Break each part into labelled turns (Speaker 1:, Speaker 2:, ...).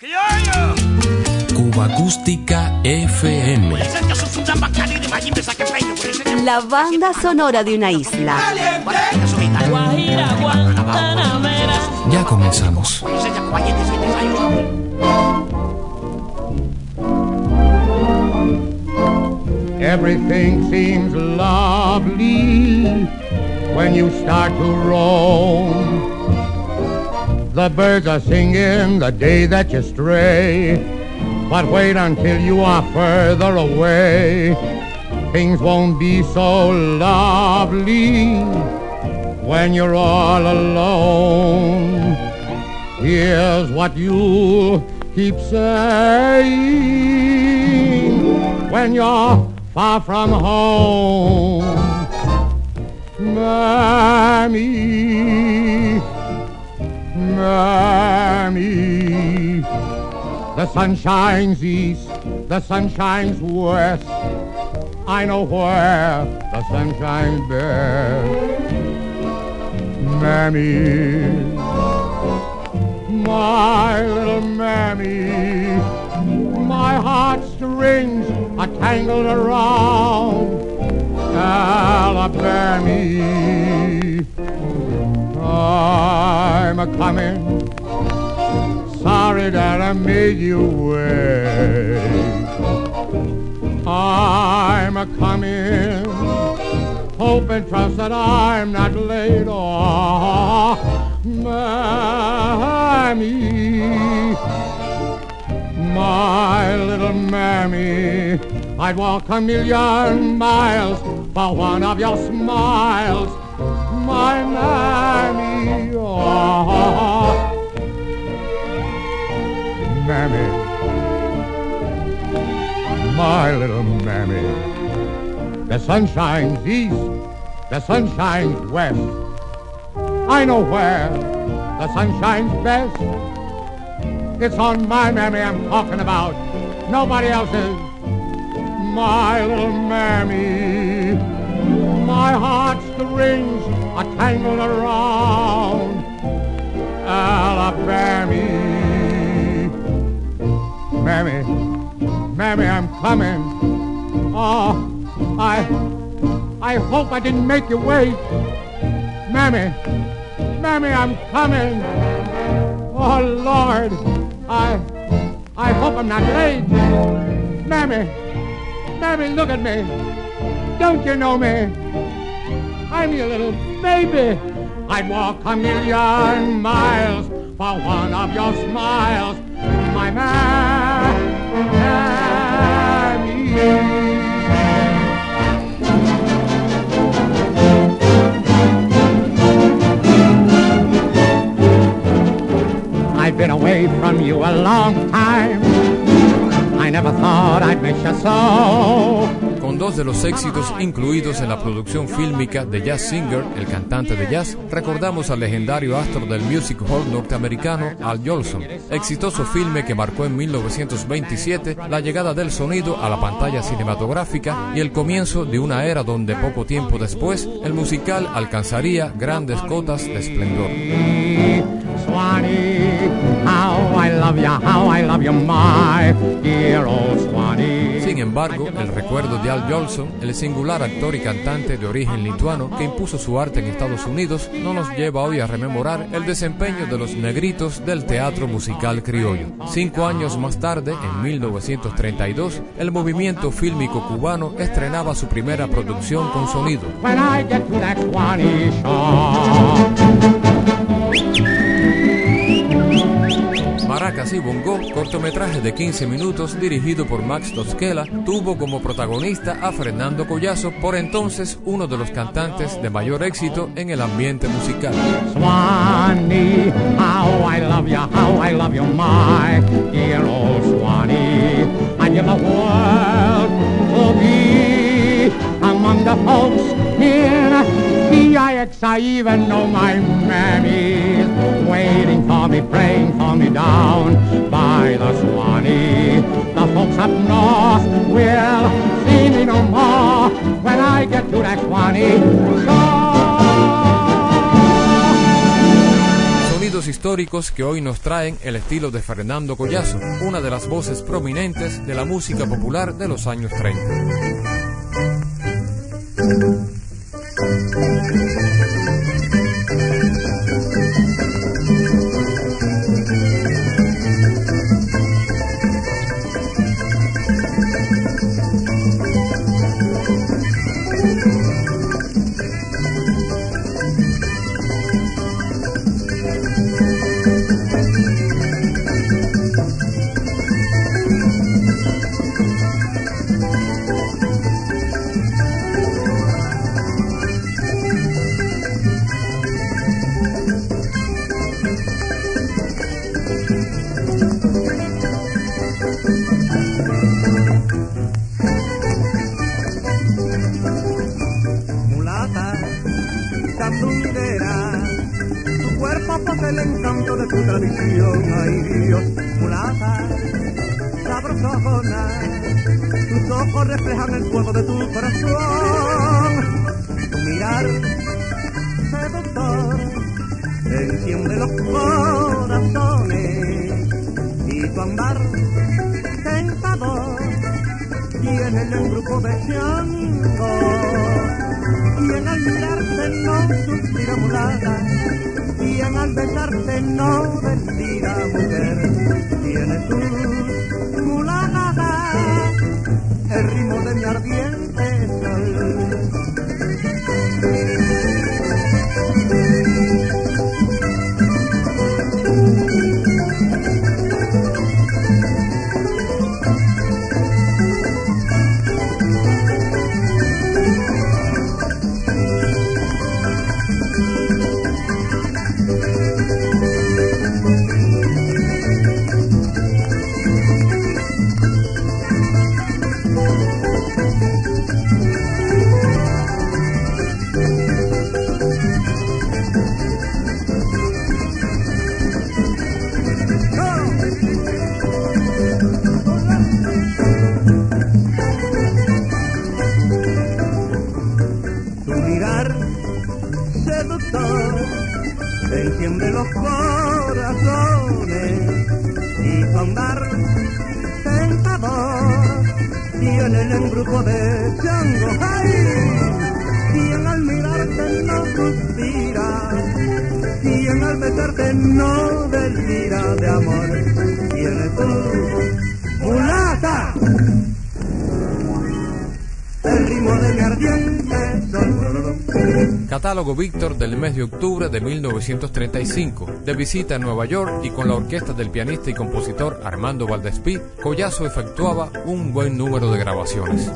Speaker 1: Cuba Acústica FM.
Speaker 2: La banda sonora de una isla.
Speaker 1: Ya comenzamos.
Speaker 3: Everything seems lovely when you start to roam. The birds are singing the day that you stray. But wait until you are further away. Things won't be so lovely when you're all alone. Here's what you'll keep saying when you're far from home. Mammy, Mammy, the sun shines east, the sun shines west. I know where the sun shines best. Mammy, my little mammy, my heartstrings are tangled around Alabama. I'm a coming, sorry that I made you wait. I'm a coming, hope and trust that I'm not late. Oh, mammy, my little mammy, I'd walk a million miles for one of your smiles, my mammy. Oh, mammy, my little mammy. The sun shines east, the sun shines west. I know where the sun shines best. It's on my mammy I'm talking about, nobody else's. My little mammy, my heartstrings are tangled around Alabama. Mammy, mammy, I'm coming. Oh, I, I hope I didn't make you wait. Mammy, mammy, I'm coming. Oh Lord, I, I hope I'm not late. Mammy, mammy, look at me. Don't you know me? I'm your little baby. I'd walk a million miles for one of your smiles, my man. I've been away from you a long time. I never thought I'd miss you so.
Speaker 1: Dos de los éxitos incluidos en la producción fílmica de Jazz Singer, el cantante de jazz, recordamos al legendario astro del music hall norteamericano Al Jolson, exitoso filme que marcó en 1927 la llegada del sonido a la pantalla cinematográfica y el comienzo de una era donde poco tiempo después el musical alcanzaría grandes cotas de esplendor.
Speaker 3: Swanee, how I love you, how I love you, my dear old Swanee.
Speaker 1: Sin embargo, el recuerdo de Al Jolson, el singular actor y cantante de origen lituano que impuso su arte en Estados Unidos, no nos lleva hoy a rememorar el desempeño de los negritos del teatro musical criollo. Cinco años más tarde, en 1932, el movimiento fílmico cubano estrenaba su primera producción con sonido.
Speaker 3: When I get to that.
Speaker 1: Maracas y Bongo, cortometraje de 15 minutos dirigido por Max Tosquela, tuvo como protagonista a Fernando Collazo, por entonces uno de los cantantes de mayor éxito en el ambiente musical.
Speaker 3: Swanee, how I love you, how I love you, my dear old Swanee. I give the world to be among the folks in PIX. I even know my mammy's waiting for me, praying for me down by the Swanee. The folks up north will see me no more when I get to that Swanee shore.
Speaker 1: Sonidos históricos que hoy nos traen el estilo de Fernando Collazo, una de las voces prominentes de la música popular de los años 30.
Speaker 4: en el grupo de chango. ¡Ay! Quien al mirarte no suspira, quien al besarte no delira de amor. Tienes tú, mulata, el ritmo de mi ardiente
Speaker 1: catálogo Víctor del mes de octubre de 1935. De visita a Nueva York y con la orquesta del pianista y compositor Armando Valdespí, Collazo efectuaba un buen número de grabaciones.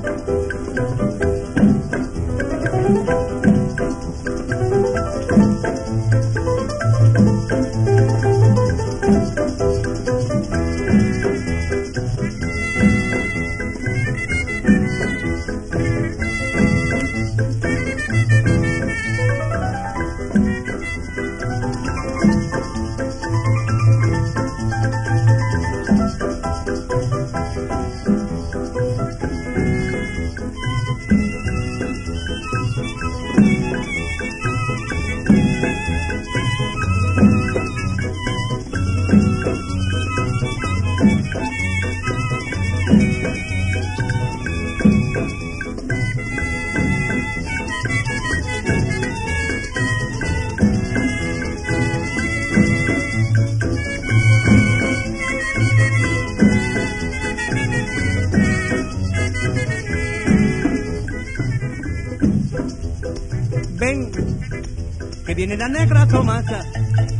Speaker 4: Viene la negra Tomasa,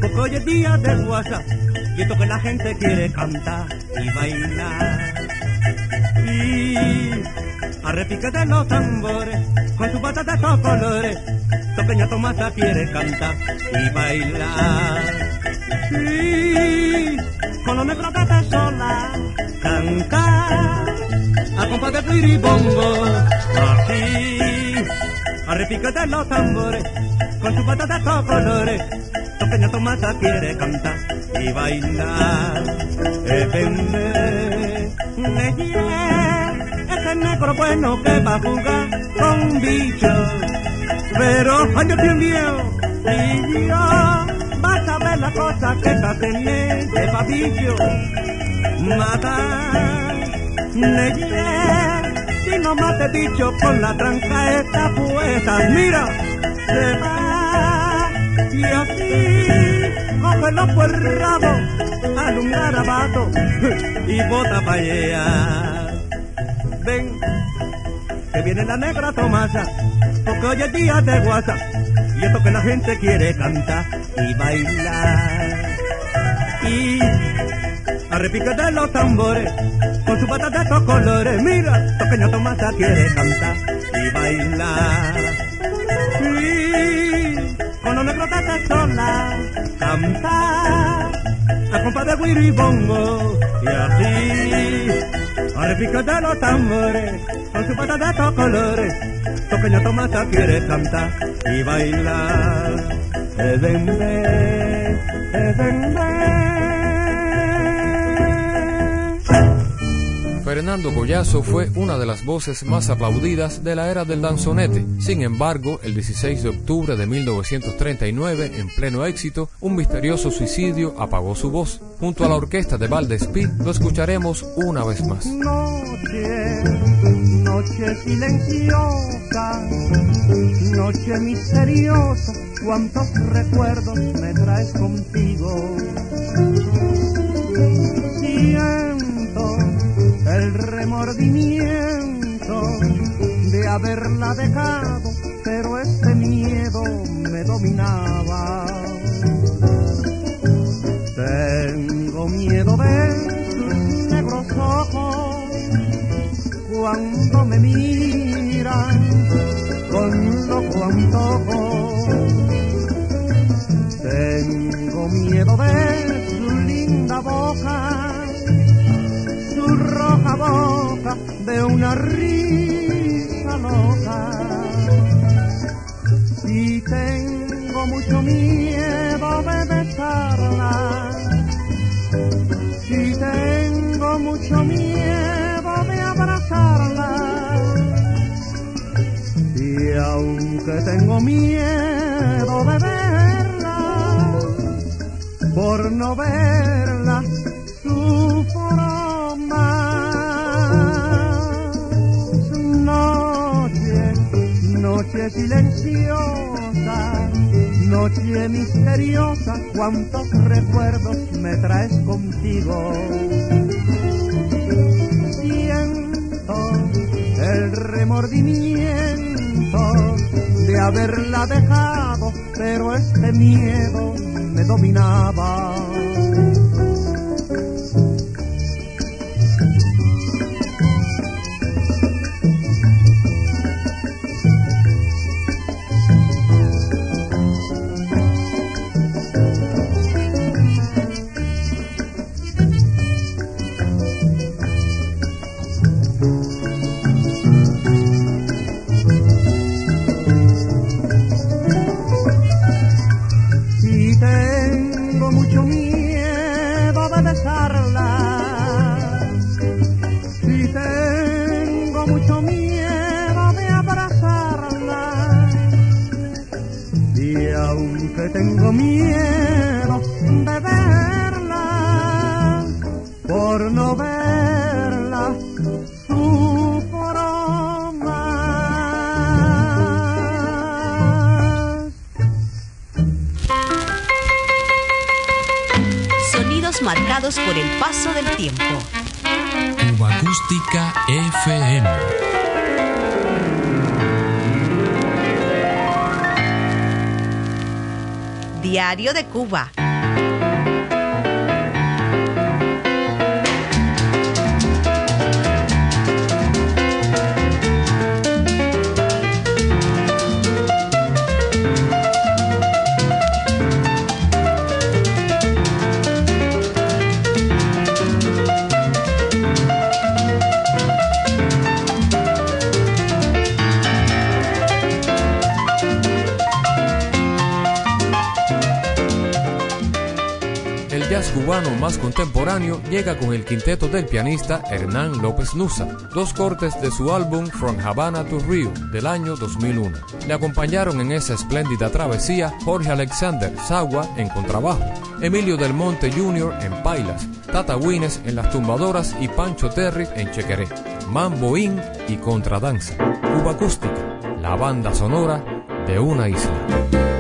Speaker 4: porque hoy es día de guasa, y esto que la gente quiere cantar y bailar. Y a repique de los tambores, con su bata de todos colores, Toqueña Tomasa quiere cantar y bailar. Y con los negros de sola, cantar, a compás de piribongo, así, a de los tambores, con su patata de colores. Toqueña Tomasa quiere cantar y bailar. Eh, vende, ese negro bueno que va a jugar con bichos. Pero año tiene viejo y yo va saber la cosa que está tener de pabillo. Mata, si no mate bicho con la tranca esta puesta. Mira, se va y así coge los puerrados al un garabato y bota pa' allá. Ven, que viene la negra Tomasa, porque hoy es día de guasa, y esto que la gente quiere cantar y bailar. Y a repique de los tambores, con su patas de colores, mira, pequeña Tomasa quiere cantar y bailar. Y con los negros de sola, cantar, a compa de guiri y así, a repique de los tambores, con su patas de colores, pequeña Tomasa quiere cantar y bailar. Edende, edende.
Speaker 1: Fernando Collazo fue una de las voces más aplaudidas de la era del danzonete. Sin embargo, el 16 de octubre de 1939, en pleno éxito, un misterioso suicidio apagó su voz. Junto a la orquesta de Valdespí, lo escucharemos una vez más.
Speaker 4: Noche, noche silenciosa, noche misteriosa, cuántos recuerdos me traes contigo. El remordimiento de haberla dejado, pero este miedo me dominaba. Tengo miedo de sus negros ojos cuando me miran con loco antojo. Tengo miedo de su linda boca, boca de una risa loca. Y tengo mucho miedo de besarla. Y tengo mucho miedo de abrazarla. Y aunque tengo miedo de verla, por no verla, noche silenciosa, noche misteriosa, cuántos recuerdos me traes contigo. Siento el remordimiento de haberla dejado, pero este miedo me dominaba. De
Speaker 5: Cuba.
Speaker 1: Cubano más contemporáneo llega con el quinteto del pianista Hernán López Nusa, dos cortes de su álbum From Havana to Rio del año 2001. Le acompañaron en esa espléndida travesía Jorge Alexander Sagua en contrabajo, Emilio del Monte Jr. en pailas, Tata Wines en las tumbadoras y Pancho Terry en chequeré, Mambo In y contradanza, Cuba Acústica, la banda sonora de una isla.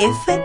Speaker 6: FM.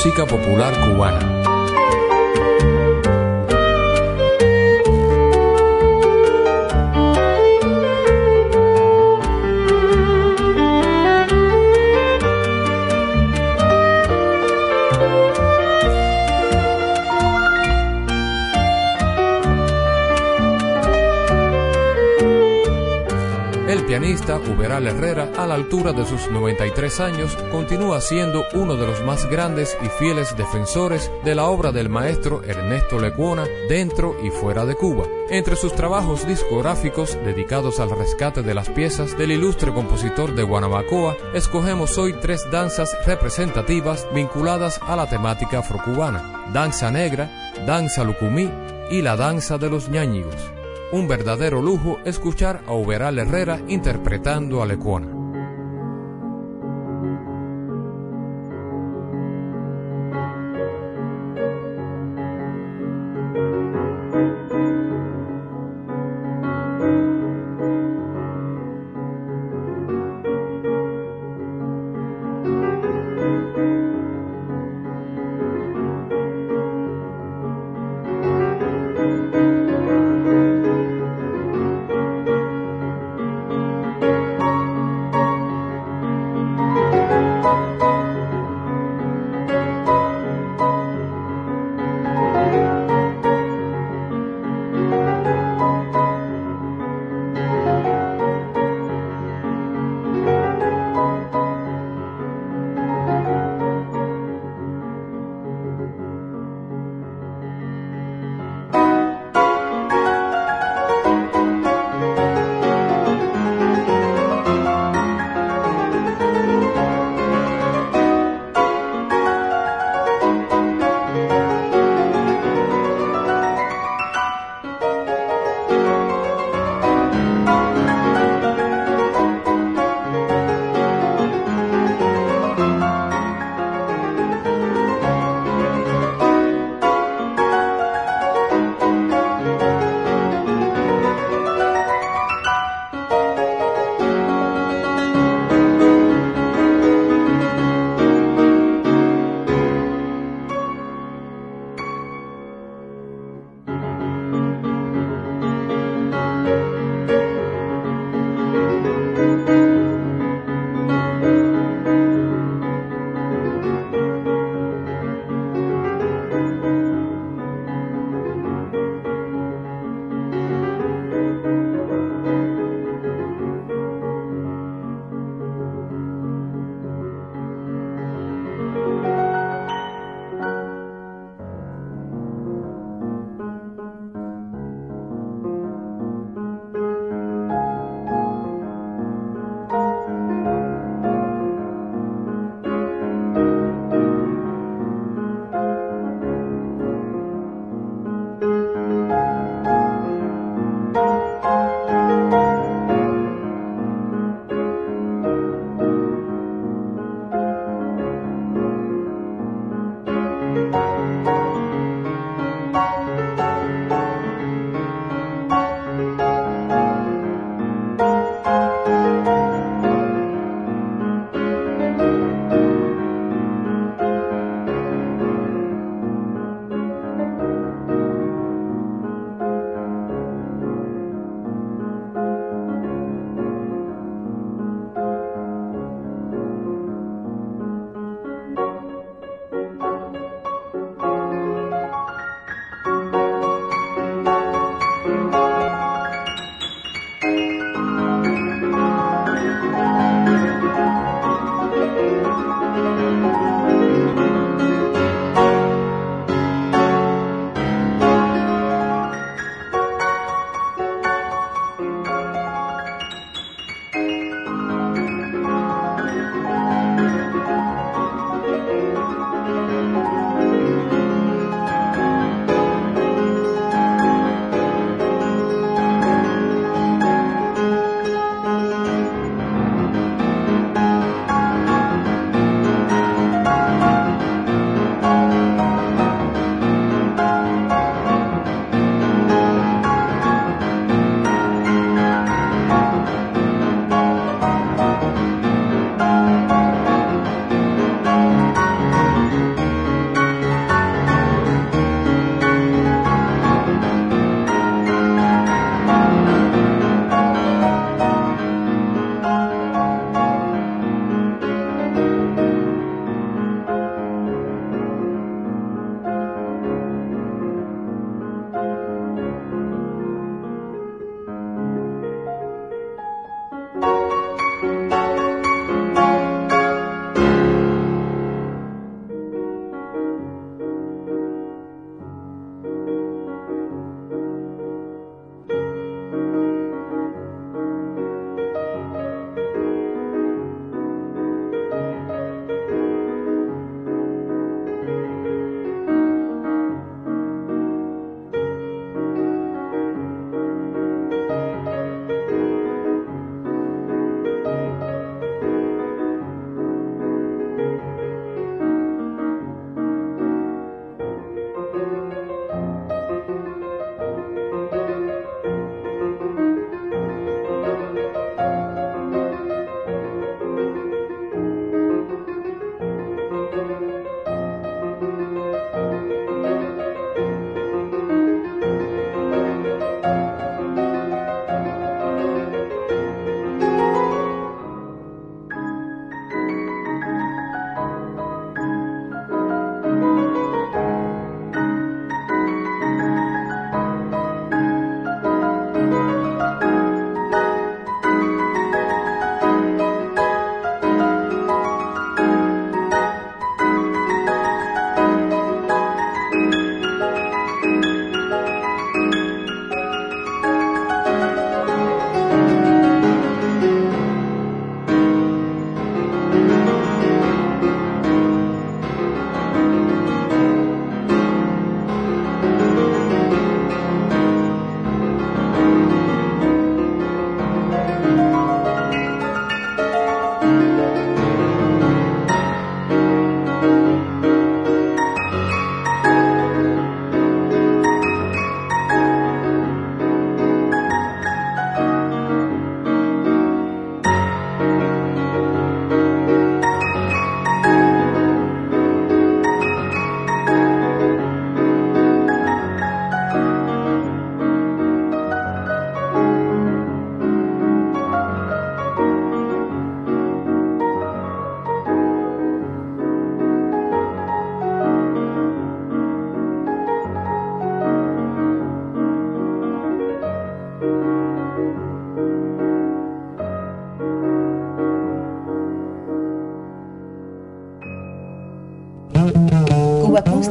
Speaker 1: Música popular cubana. Pianista Uberal Herrera, a la altura de sus 93 años, continúa siendo uno de los más grandes y fieles defensores de la obra del maestro Ernesto Lecuona dentro y fuera de Cuba. Entre sus trabajos discográficos dedicados al rescate de las piezas del ilustre compositor de Guanabacoa, escogemos hoy tres danzas representativas vinculadas a la temática afrocubana: Danza Negra, Danza Lucumí y la Danza de los Ñáñigos un verdadero lujo escuchar a Uberal Herrera interpretando a Lecuona.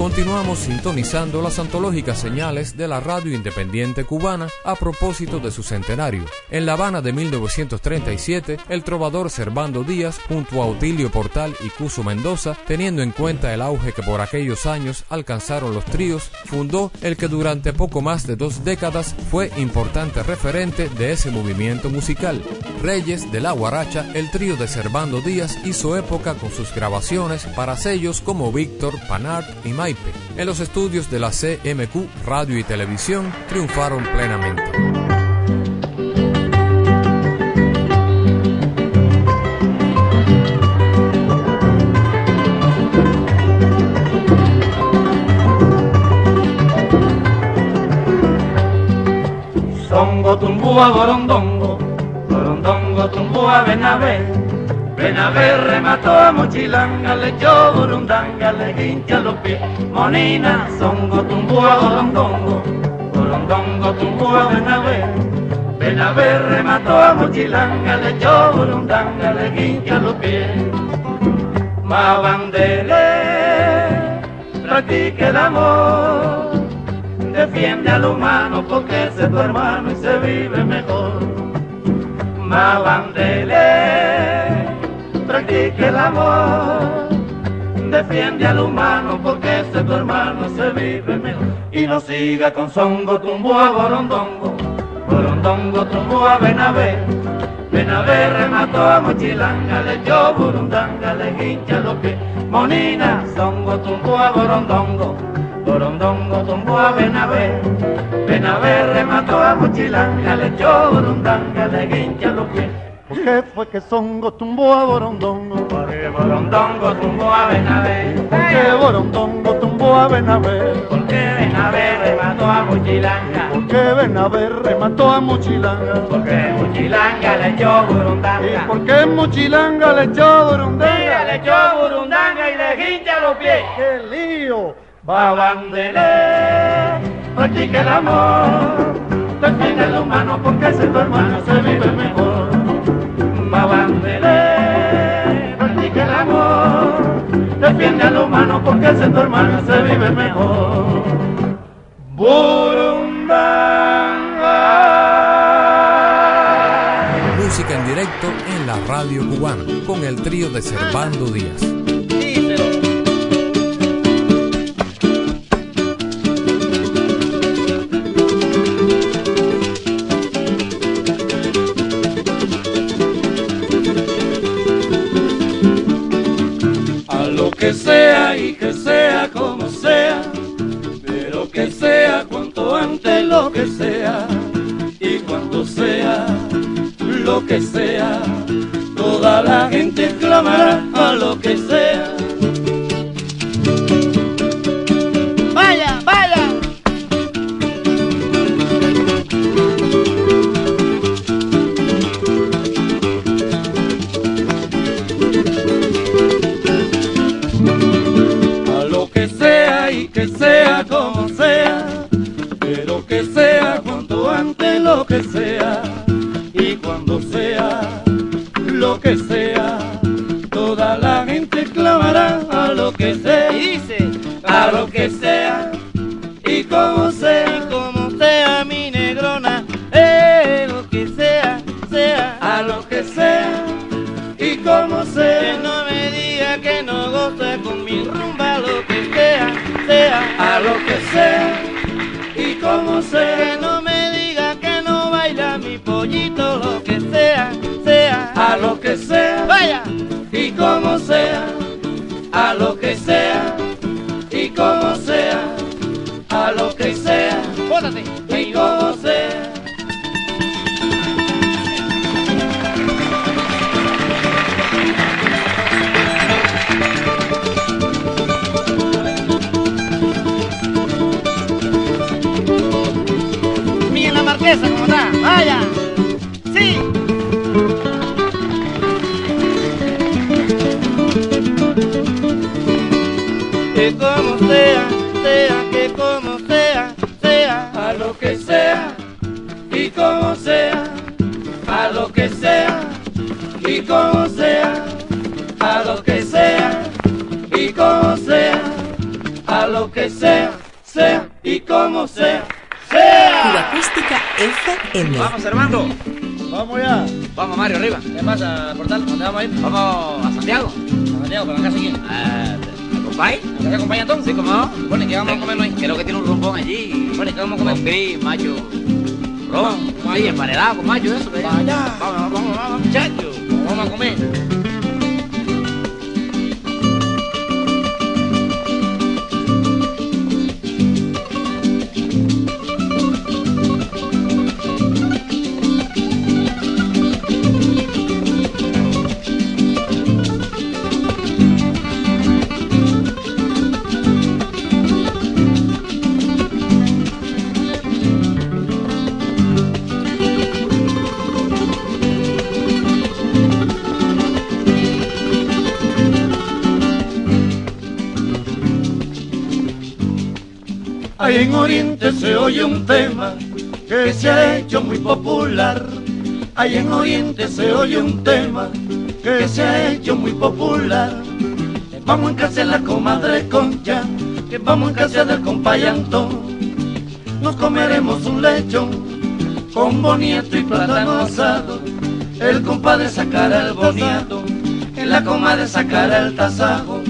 Speaker 1: Continuamos sintonizando las antológicas señales de la radio independiente cubana a propósito de su centenario. En La Habana de 1937, el trovador Servando Díaz, junto a Otilio Portal y Cuso Mendoza, teniendo en cuenta el auge que por aquellos años alcanzaron los tríos, fundó el que durante poco más de dos décadas fue importante referente de ese movimiento musical. Reyes de la Guaracha, el trío de Servando Díaz hizo época con sus grabaciones para sellos como Víctor, Panart y Mike en los estudios de la CMQ Radio y Televisión triunfaron plenamente.
Speaker 7: Songo tumbúa gorondongo, ven a a ver, remató a Mochilanga, le echó burundanga, le hincha los pies. Monina, songo, tumbúa, gorondongo, gorondongo, tumbúa, ven a a ver, remató a Mochilanga, le echó burundanga, le hincha los pies. Mabandele, practique el amor, defiende al humano porque es tu hermano y se vive mejor. Mabandele, practique el amor. Defiende al humano porque ese tu hermano se vive mejor. Y no siga con songo, tumbúa, borondongo. Borondongo, tumbúa, ven a a ver, remató a mochilanga, le echó burundanga, le hincha los pies. Monina, songo, tumbúa, borondongo. Borondongo, tumbúa, ven a a ver, remató a mochilanga, le echó burundanga, le hincha los pies.
Speaker 8: ¿Por qué fue que Songo tumbó a Borondongo?
Speaker 7: Porque Borondongo tumbó a Benavé.
Speaker 8: ¿Por qué Borondongo tumbó a Benavé?
Speaker 7: Porque Benavé remató a Muchilanga.
Speaker 8: ¿Por qué Benavé remató a Muchilanga?
Speaker 7: Porque Muchilanga le echó burundanga.
Speaker 8: ¿Y por qué Muchilanga le echó burundanga?
Speaker 7: le echó burundanga y le hincha los pies.
Speaker 8: ¡Qué lío!
Speaker 7: Babandele, practica el amor. Defiende el humano porque ese tu hermano se vive mejor. Babandele, practica el amor. Defiende al humano porque ese tu hermano se vive mejor. Burundanga.
Speaker 1: Música en directo en la radio cubana con el trío de Servando Díaz.
Speaker 7: Que sea y que sea como sea, pero que sea cuanto antes lo que sea y cuando sea lo que sea, toda la gente clamará a lo que sea. Como. Vaya. Sí. Que como sea, sea,
Speaker 8: que como sea, sea, a lo que sea, y como sea, a lo que sea, y como sea, a lo que sea, y como sea, a lo que sea, sea, y como sea, sea.
Speaker 6: FM.
Speaker 9: Vamos, Armando.
Speaker 8: Vamos ya.
Speaker 9: Vamos, Mario, arriba.
Speaker 8: ¿Qué pasa, Portal? ¿Dónde vamos a ir?
Speaker 9: Vamos a Santiago.
Speaker 8: A Santiago, ¿para la casa quién?
Speaker 9: Ah, ¿Me acompañáis?
Speaker 8: ¿A casa acompaña entonces?
Speaker 9: Sí, ¿cómo no?
Speaker 8: Bueno, ¿y qué vamos a comer hoy?
Speaker 9: Creo que tiene un rumbón allí.
Speaker 8: Bueno, ¿y qué vamos a comer?
Speaker 9: Con gris, macho. Ron, sí, emparedado con macho, eso. ¿eh?
Speaker 8: Vaya.
Speaker 9: Vamos, vamos, vamos, vamos, muchachos.
Speaker 8: Vamos a comer. Se oye un tema que se ha hecho muy popular. Ahí en Oriente se oye un tema que se ha hecho muy popular. Vamos en casa de la comadre Concha, que vamos en casa del compadre Antón. Nos comeremos un lechón con boniato y plátano asado. El compadre sacará el boniato, en la comadre sacará el tasajo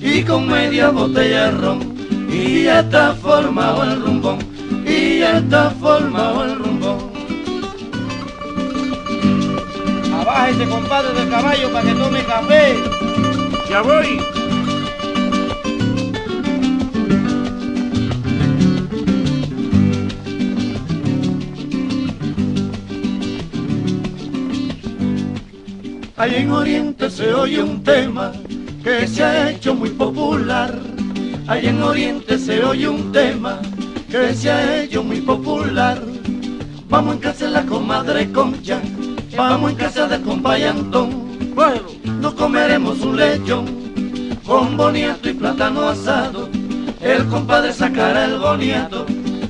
Speaker 8: y con media botella de ron. Y ya está formado el rumbón, y ya está formado el rumbón. Abaja ese compadre del caballo para que tome café. Ya voy. Ahí en Oriente se oye un tema que se ha hecho muy popular. Ahí en Oriente se oye un tema que ha hecho muy popular. Vamos en casa de la comadre Concha, vamos en casa del compadre Antón. Bueno, nos comeremos un lechón con boniato y plátano asado. El compadre sacará el boniato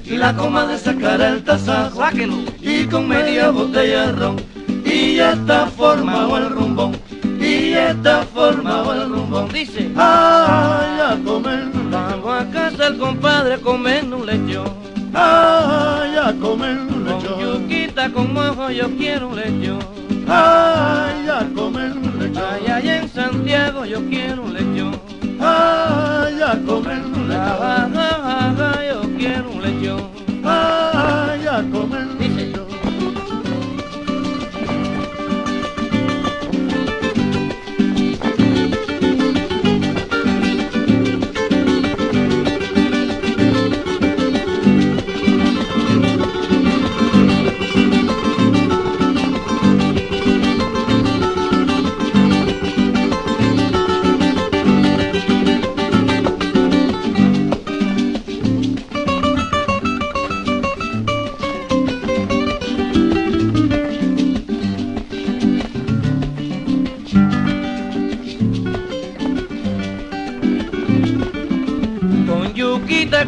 Speaker 8: y la comadre sacará el tasajo.
Speaker 9: Sáquelo.
Speaker 8: Y con media botella de ron y ya está formado el rumbón. Y ya está formado el rumbón.
Speaker 9: Dice.
Speaker 8: Ay, a comer el compadre comer un lechón. Ay, a comer un lechón. Con yuquita con mojo yo quiero un lechón. Ay, a comer un lechón. Ay, allá en Santiago yo quiero un lechón. Ay, a comer un lechón. Ajá, yo quiero un lechón. Ay, a comer un lechón.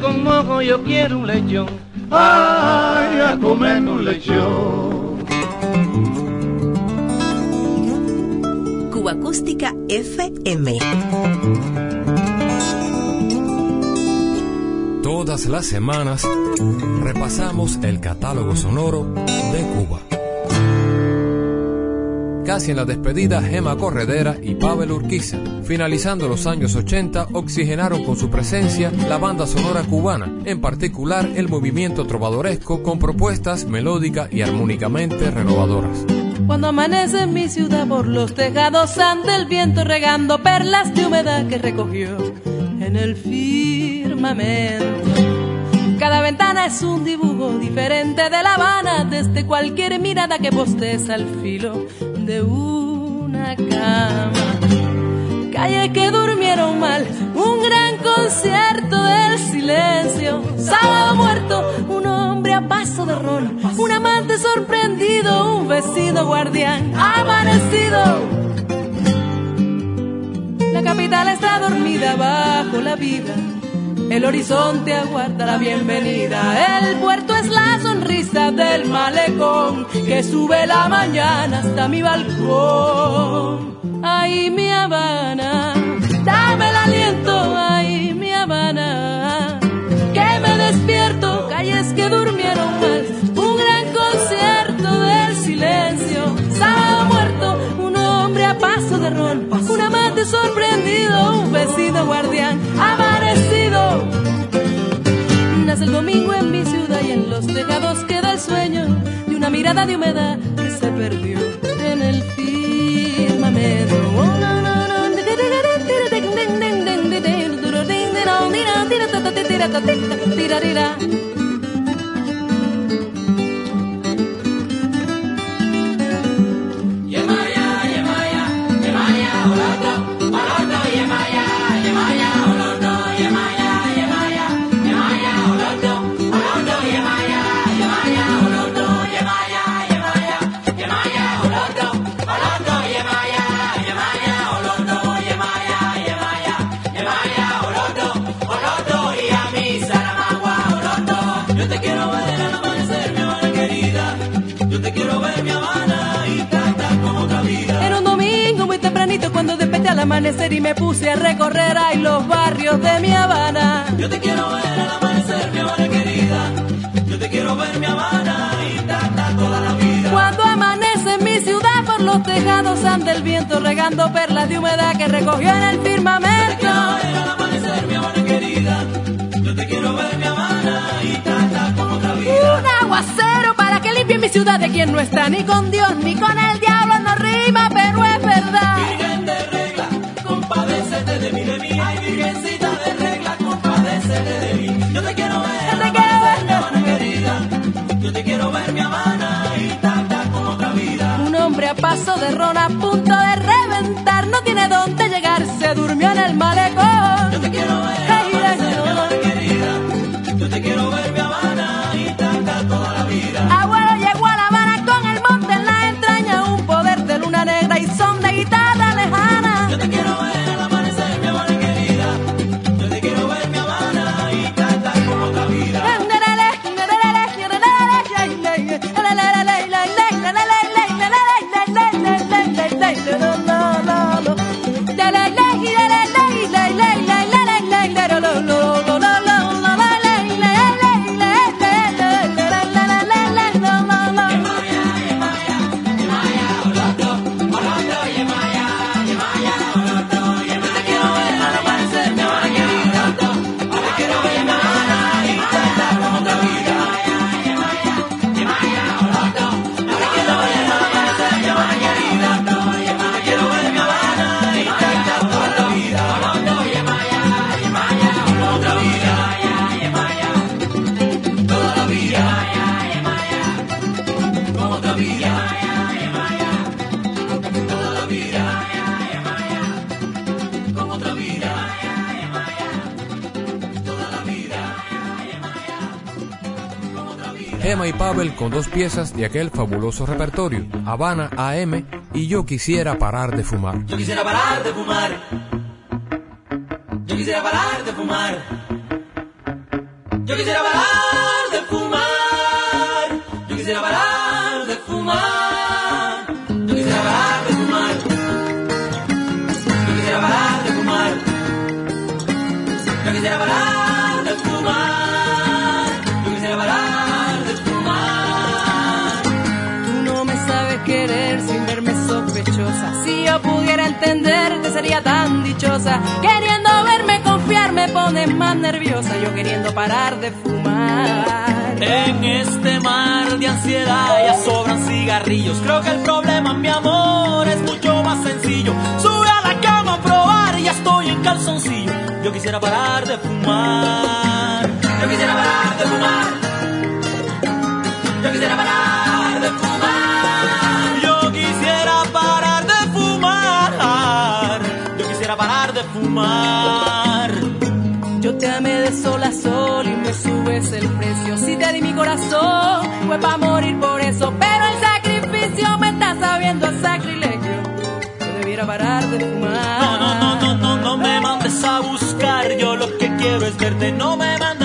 Speaker 8: Con mojo yo quiero un lechón. Ay, a comer un lechón.
Speaker 6: Cuba Acústica FM.
Speaker 1: Todas las semanas repasamos el catálogo sonoro de Cuba. Casi en la despedida, Gema Corredera y Pavel Urquiza. Finalizando los años 80, oxigenaron con su presencia la banda sonora cubana, en particular el movimiento trovadoresco con propuestas melódicas y armónicamente renovadoras.
Speaker 10: Cuando amanece en mi ciudad por los tejados anda el viento regando perlas de humedad que recogió en el firmamento. Cada ventana es un dibujo diferente de La Habana desde cualquier mirada que posteza al filo de una cama. Calles que durmieron mal, un gran concierto del silencio. Sábado muerto, un hombre a paso de rol, un amante sorprendido, un vecino guardián amanecido. La capital está dormida bajo la vida El horizonte aguarda la bienvenida. El puerto es la sonrisa del malecón que sube la mañana hasta mi balcón. Ay, mi Habana, dame el aliento, ay, mi Habana. Que me despierto, calles que durmieron mal. Un gran concierto del silencio. Sábado muerto, un hombre a paso de rol. Un amante sorprendido, un vecino guardián sueño de una mirada de humedad que se perdió en el firmamento.
Speaker 11: Yo amanecer y
Speaker 10: me puse a recorrer ahí los barrios de mi Habana.
Speaker 11: Yo te quiero ver al amanecer, mi Habana querida. Yo te quiero ver, mi Habana, y cantar toda la vida.
Speaker 10: Cuando amanece en mi ciudad por los tejados anda el viento regando perlas de humedad que recogió en el firmamento.
Speaker 11: Yo te quiero ver al amanecer, mi Habana querida. Yo te quiero ver, mi Habana, y cantar como otra vida.
Speaker 10: Un aguacero para que limpie mi ciudad de quien no está ni con Dios ni con el diablo
Speaker 11: compadécete de mí, de mí. Ay, virgencita de regla, compadécete de mí. Yo te quiero ver,
Speaker 10: Yo te quiero ver.
Speaker 11: mi Habana querida. Yo te quiero ver, mi Habana, y cantar como otra vida.
Speaker 10: Un hombre a paso de ron a punto de reventar, no tiene dónde llegar, se durmió en el malecón. Con
Speaker 1: dos piezas de aquel fabuloso repertorio, Habana AM y Yo quisiera parar de fumar.
Speaker 11: Yo quisiera parar de fumar. Yo quisiera parar de fumar. Yo quisiera parar yo
Speaker 10: pudiera entenderte sería tan dichosa. Queriendo verme confiar me pones más nerviosa. Yo queriendo parar de fumar.
Speaker 11: En este mar de ansiedad ya sobran cigarrillos. Creo que el problema, mi amor, es mucho más sencillo. Sube a la cama a probar y ya estoy en calzoncillo. Yo quisiera parar de fumar. Yo quisiera parar de fumar. Yo quisiera parar de fumar. Yo
Speaker 10: te amé de sol a sol y me subes el precio. Si te di mi corazón, fue para morir por eso. Pero el sacrificio me está sabiendo el sacrilegio. Yo debiera parar de fumar.
Speaker 11: No, no, no, no, no, no me mandes a buscar. Yo lo que quiero es
Speaker 10: verte, no me mandes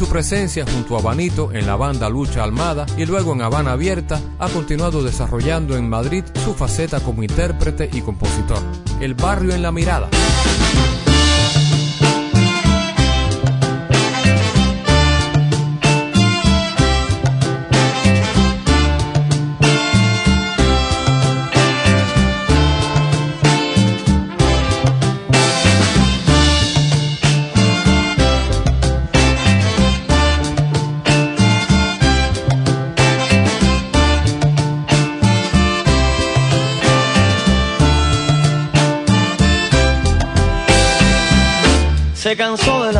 Speaker 11: su
Speaker 1: presencia junto a Banito en la banda Lucha Almada y luego en Habana Abierta, ha continuado desarrollando en Madrid su faceta como intérprete y compositor. El barrio en la mirada.
Speaker 12: cansó de la